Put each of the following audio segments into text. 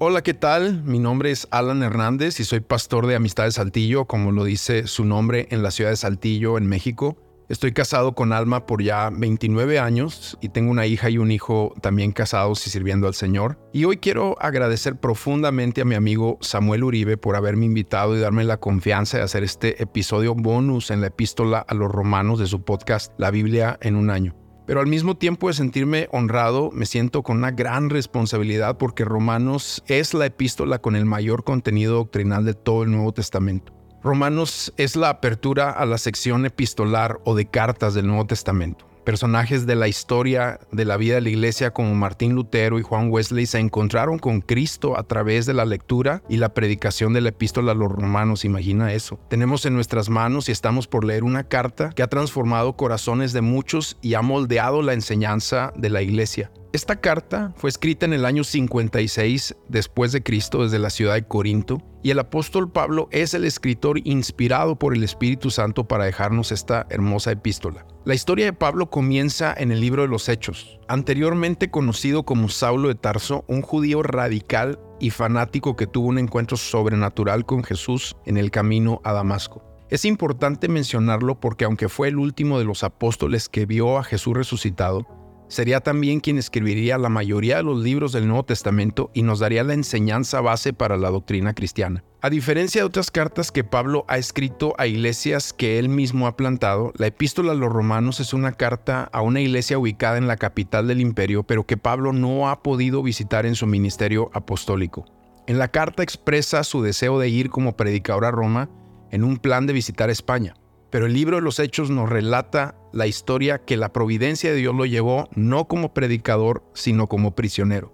Hola, ¿qué tal? Mi nombre es Alan Hernández y soy pastor de Amistad de Saltillo, como lo dice su nombre en la ciudad de Saltillo, en México. Estoy casado con Alma por ya 29 años y tengo una hija y un hijo también casados y sirviendo al Señor. Y hoy quiero agradecer profundamente a mi amigo Samuel Uribe por haberme invitado y darme la confianza de hacer este episodio bonus en la epístola a los romanos de su podcast La Biblia en un año. Pero al mismo tiempo de sentirme honrado, me siento con una gran responsabilidad porque Romanos es la epístola con el mayor contenido doctrinal de todo el Nuevo Testamento. Romanos es la apertura a la sección epistolar o de cartas del Nuevo Testamento. Personajes de la historia de la vida de la iglesia como Martín Lutero y Juan Wesley se encontraron con Cristo a través de la lectura y la predicación de la epístola a los romanos, imagina eso. Tenemos en nuestras manos y estamos por leer una carta que ha transformado corazones de muchos y ha moldeado la enseñanza de la iglesia. Esta carta fue escrita en el año 56 después de Cristo desde la ciudad de Corinto y el apóstol Pablo es el escritor inspirado por el Espíritu Santo para dejarnos esta hermosa epístola. La historia de Pablo comienza en el libro de los Hechos, anteriormente conocido como Saulo de Tarso, un judío radical y fanático que tuvo un encuentro sobrenatural con Jesús en el camino a Damasco. Es importante mencionarlo porque aunque fue el último de los apóstoles que vio a Jesús resucitado, Sería también quien escribiría la mayoría de los libros del Nuevo Testamento y nos daría la enseñanza base para la doctrina cristiana. A diferencia de otras cartas que Pablo ha escrito a iglesias que él mismo ha plantado, la epístola a los romanos es una carta a una iglesia ubicada en la capital del imperio, pero que Pablo no ha podido visitar en su ministerio apostólico. En la carta expresa su deseo de ir como predicador a Roma en un plan de visitar España. Pero el libro de los Hechos nos relata la historia que la providencia de Dios lo llevó no como predicador, sino como prisionero.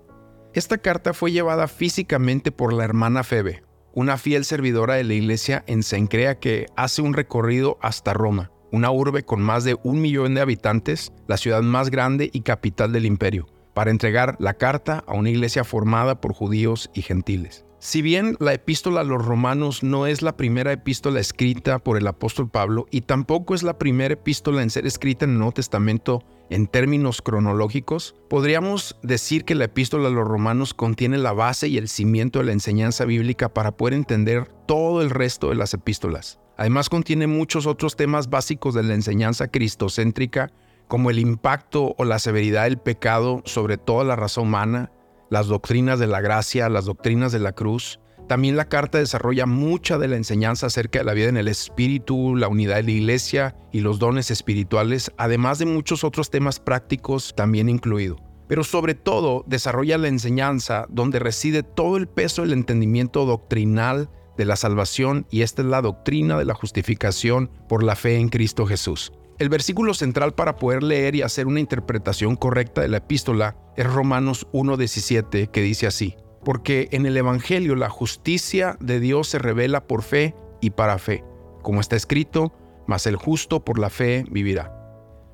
Esta carta fue llevada físicamente por la hermana Febe, una fiel servidora de la iglesia en Sencrea que hace un recorrido hasta Roma, una urbe con más de un millón de habitantes, la ciudad más grande y capital del imperio, para entregar la carta a una iglesia formada por judíos y gentiles. Si bien la epístola a los romanos no es la primera epístola escrita por el apóstol Pablo y tampoco es la primera epístola en ser escrita en el Nuevo Testamento en términos cronológicos, podríamos decir que la epístola a los romanos contiene la base y el cimiento de la enseñanza bíblica para poder entender todo el resto de las epístolas. Además contiene muchos otros temas básicos de la enseñanza cristocéntrica, como el impacto o la severidad del pecado sobre toda la raza humana, las doctrinas de la gracia, las doctrinas de la cruz. También la carta desarrolla mucha de la enseñanza acerca de la vida en el espíritu, la unidad de la iglesia y los dones espirituales, además de muchos otros temas prácticos también incluido. Pero sobre todo desarrolla la enseñanza donde reside todo el peso del entendimiento doctrinal de la salvación y esta es la doctrina de la justificación por la fe en Cristo Jesús. El versículo central para poder leer y hacer una interpretación correcta de la epístola es Romanos 1.17, que dice así, porque en el Evangelio la justicia de Dios se revela por fe y para fe, como está escrito, mas el justo por la fe vivirá.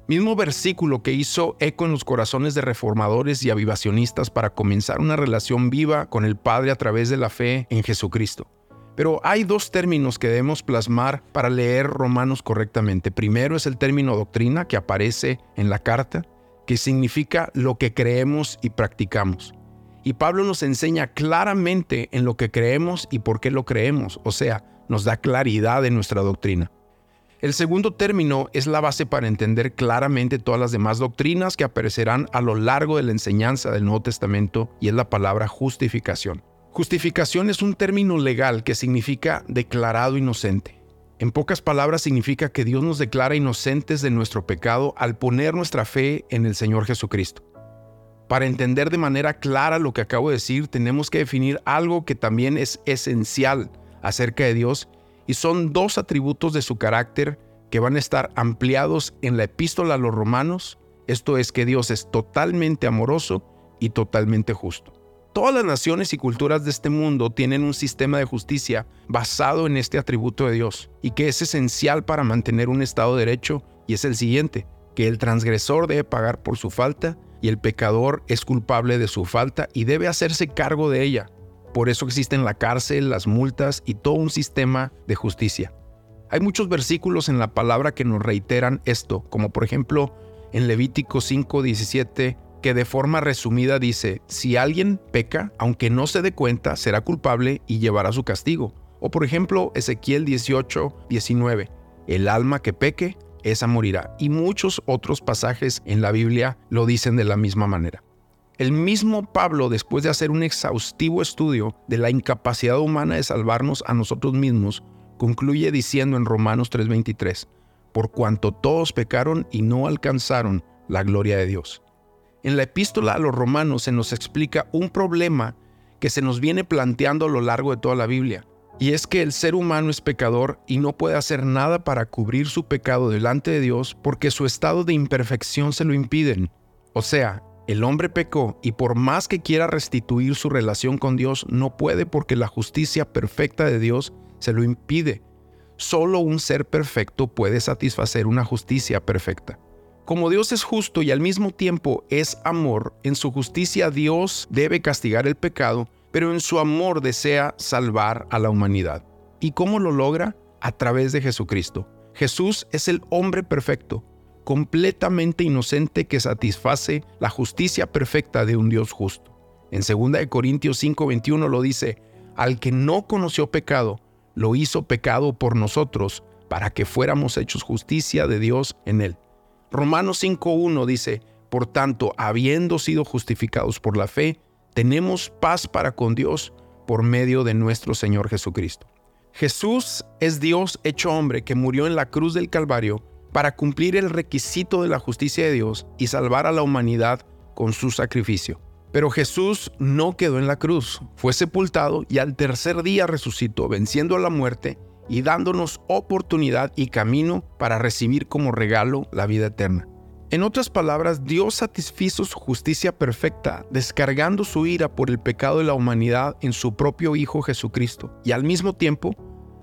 Mismo versículo que hizo eco en los corazones de reformadores y avivacionistas para comenzar una relación viva con el Padre a través de la fe en Jesucristo. Pero hay dos términos que debemos plasmar para leer Romanos correctamente. Primero es el término doctrina que aparece en la carta, que significa lo que creemos y practicamos. Y Pablo nos enseña claramente en lo que creemos y por qué lo creemos, o sea, nos da claridad en nuestra doctrina. El segundo término es la base para entender claramente todas las demás doctrinas que aparecerán a lo largo de la enseñanza del Nuevo Testamento y es la palabra justificación. Justificación es un término legal que significa declarado inocente. En pocas palabras significa que Dios nos declara inocentes de nuestro pecado al poner nuestra fe en el Señor Jesucristo. Para entender de manera clara lo que acabo de decir, tenemos que definir algo que también es esencial acerca de Dios y son dos atributos de su carácter que van a estar ampliados en la epístola a los romanos. Esto es que Dios es totalmente amoroso y totalmente justo. Todas las naciones y culturas de este mundo tienen un sistema de justicia basado en este atributo de Dios y que es esencial para mantener un Estado de Derecho y es el siguiente, que el transgresor debe pagar por su falta y el pecador es culpable de su falta y debe hacerse cargo de ella. Por eso existen la cárcel, las multas y todo un sistema de justicia. Hay muchos versículos en la palabra que nos reiteran esto, como por ejemplo en Levítico 5:17 que de forma resumida dice, si alguien peca, aunque no se dé cuenta, será culpable y llevará su castigo. O por ejemplo, Ezequiel 18, 19, el alma que peque, esa morirá. Y muchos otros pasajes en la Biblia lo dicen de la misma manera. El mismo Pablo, después de hacer un exhaustivo estudio de la incapacidad humana de salvarnos a nosotros mismos, concluye diciendo en Romanos 3:23, por cuanto todos pecaron y no alcanzaron la gloria de Dios. En la epístola a los romanos se nos explica un problema que se nos viene planteando a lo largo de toda la Biblia, y es que el ser humano es pecador y no puede hacer nada para cubrir su pecado delante de Dios porque su estado de imperfección se lo impiden. O sea, el hombre pecó y por más que quiera restituir su relación con Dios, no puede porque la justicia perfecta de Dios se lo impide. Solo un ser perfecto puede satisfacer una justicia perfecta. Como Dios es justo y al mismo tiempo es amor, en su justicia Dios debe castigar el pecado, pero en su amor desea salvar a la humanidad. ¿Y cómo lo logra? A través de Jesucristo. Jesús es el hombre perfecto, completamente inocente que satisface la justicia perfecta de un Dios justo. En 2 Corintios 5:21 lo dice, al que no conoció pecado, lo hizo pecado por nosotros, para que fuéramos hechos justicia de Dios en él. Romanos 5.1 dice, por tanto, habiendo sido justificados por la fe, tenemos paz para con Dios por medio de nuestro Señor Jesucristo. Jesús es Dios hecho hombre que murió en la cruz del Calvario para cumplir el requisito de la justicia de Dios y salvar a la humanidad con su sacrificio. Pero Jesús no quedó en la cruz, fue sepultado y al tercer día resucitó, venciendo a la muerte y dándonos oportunidad y camino para recibir como regalo la vida eterna. En otras palabras, Dios satisfizo su justicia perfecta, descargando su ira por el pecado de la humanidad en su propio Hijo Jesucristo, y al mismo tiempo,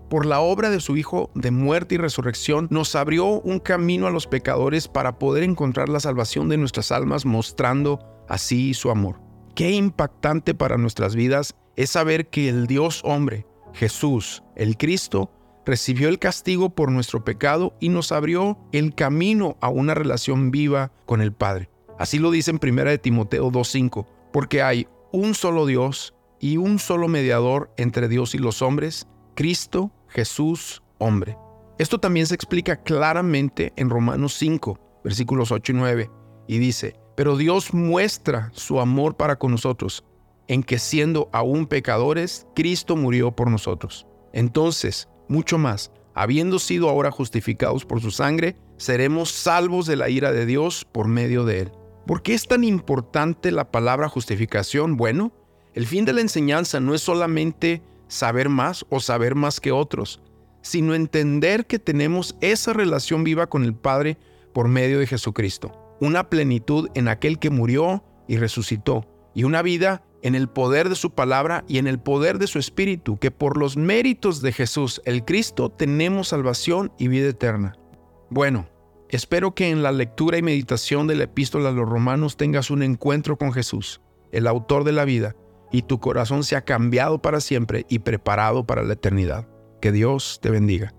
por la obra de su Hijo de muerte y resurrección, nos abrió un camino a los pecadores para poder encontrar la salvación de nuestras almas, mostrando así su amor. Qué impactante para nuestras vidas es saber que el Dios hombre, Jesús, el Cristo, recibió el castigo por nuestro pecado y nos abrió el camino a una relación viva con el Padre. Así lo dice en 1 de Timoteo 2.5, porque hay un solo Dios y un solo mediador entre Dios y los hombres, Cristo Jesús hombre. Esto también se explica claramente en Romanos 5, versículos 8 y 9, y dice, pero Dios muestra su amor para con nosotros, en que siendo aún pecadores, Cristo murió por nosotros. Entonces, mucho más, habiendo sido ahora justificados por su sangre, seremos salvos de la ira de Dios por medio de él. ¿Por qué es tan importante la palabra justificación? Bueno, el fin de la enseñanza no es solamente saber más o saber más que otros, sino entender que tenemos esa relación viva con el Padre por medio de Jesucristo, una plenitud en aquel que murió y resucitó, y una vida en el poder de su palabra y en el poder de su espíritu, que por los méritos de Jesús, el Cristo, tenemos salvación y vida eterna. Bueno, espero que en la lectura y meditación de la epístola a los romanos tengas un encuentro con Jesús, el autor de la vida, y tu corazón sea cambiado para siempre y preparado para la eternidad. Que Dios te bendiga.